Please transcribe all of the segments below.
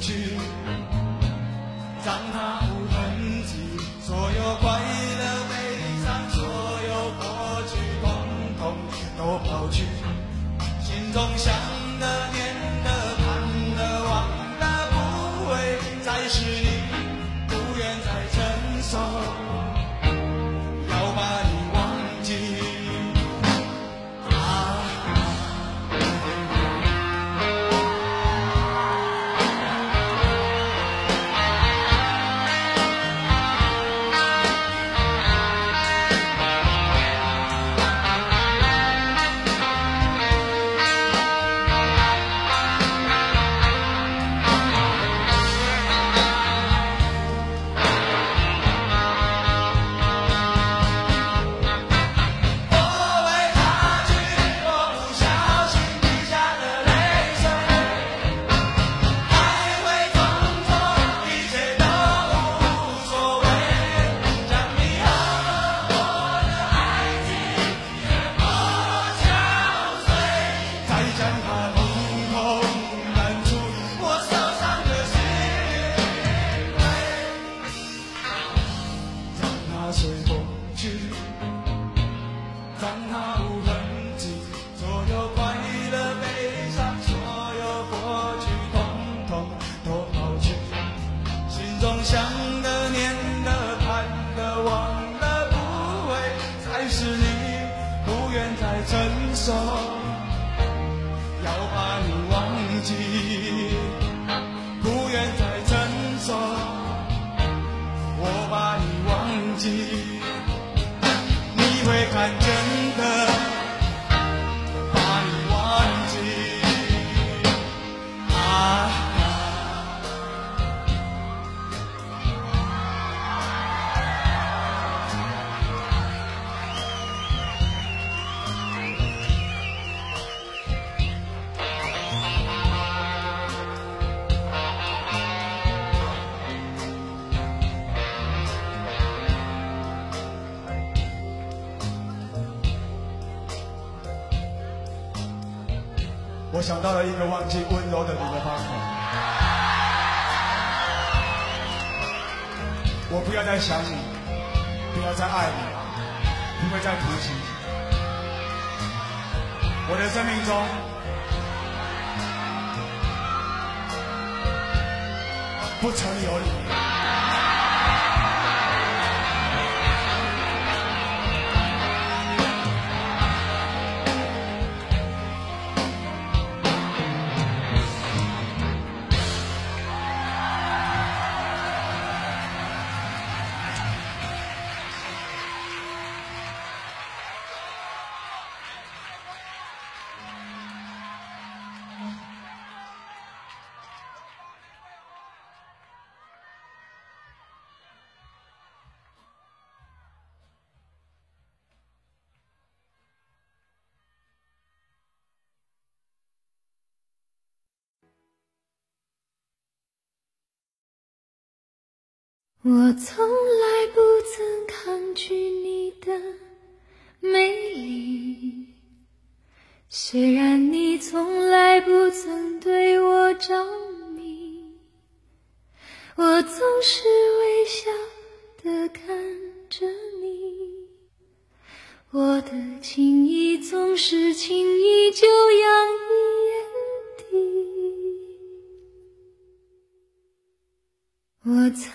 去让它无痕迹所有快乐悲伤所有过去通通都抛去。心中想的念的盼的望的不会再是你不愿再承受。my 我想到了一个忘记温柔的你的方法。我不要再想你，不要再爱你，不会再提起。我的生命中不曾有你。我从来不曾抗拒你的美丽，虽然你从来不曾对我着迷，我总是微笑的看着你，我的情意总是轻易就洋溢眼底。我曾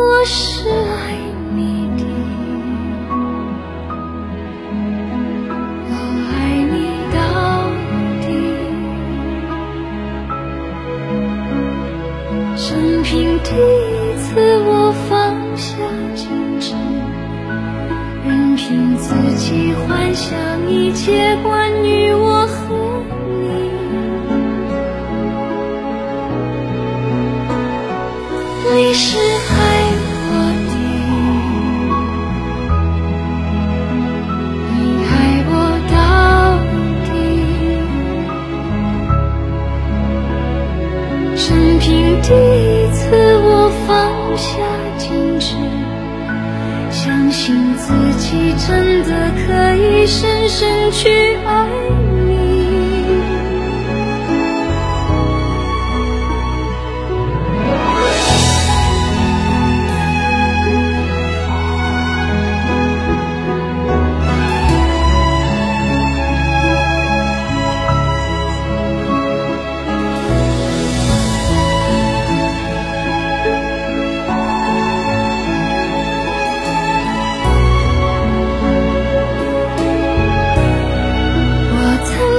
我是爱你的，我爱你到底。生平第一次，我放下矜持，任凭自己幻想一切关于真的可以深深去爱。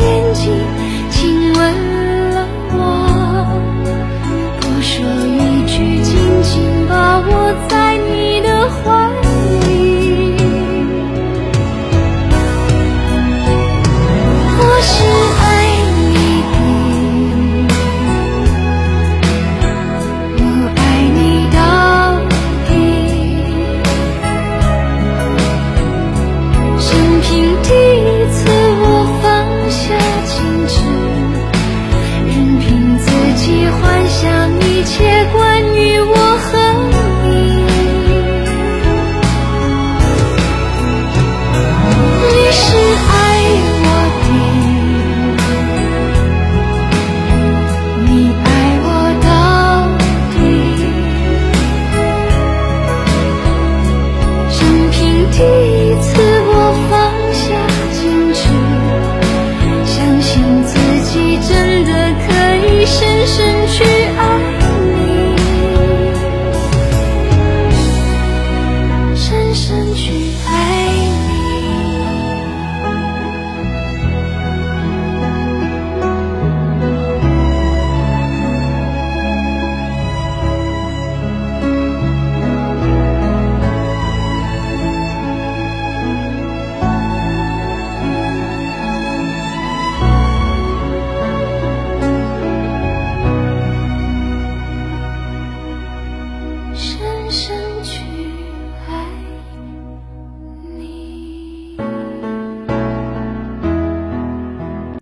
眼 see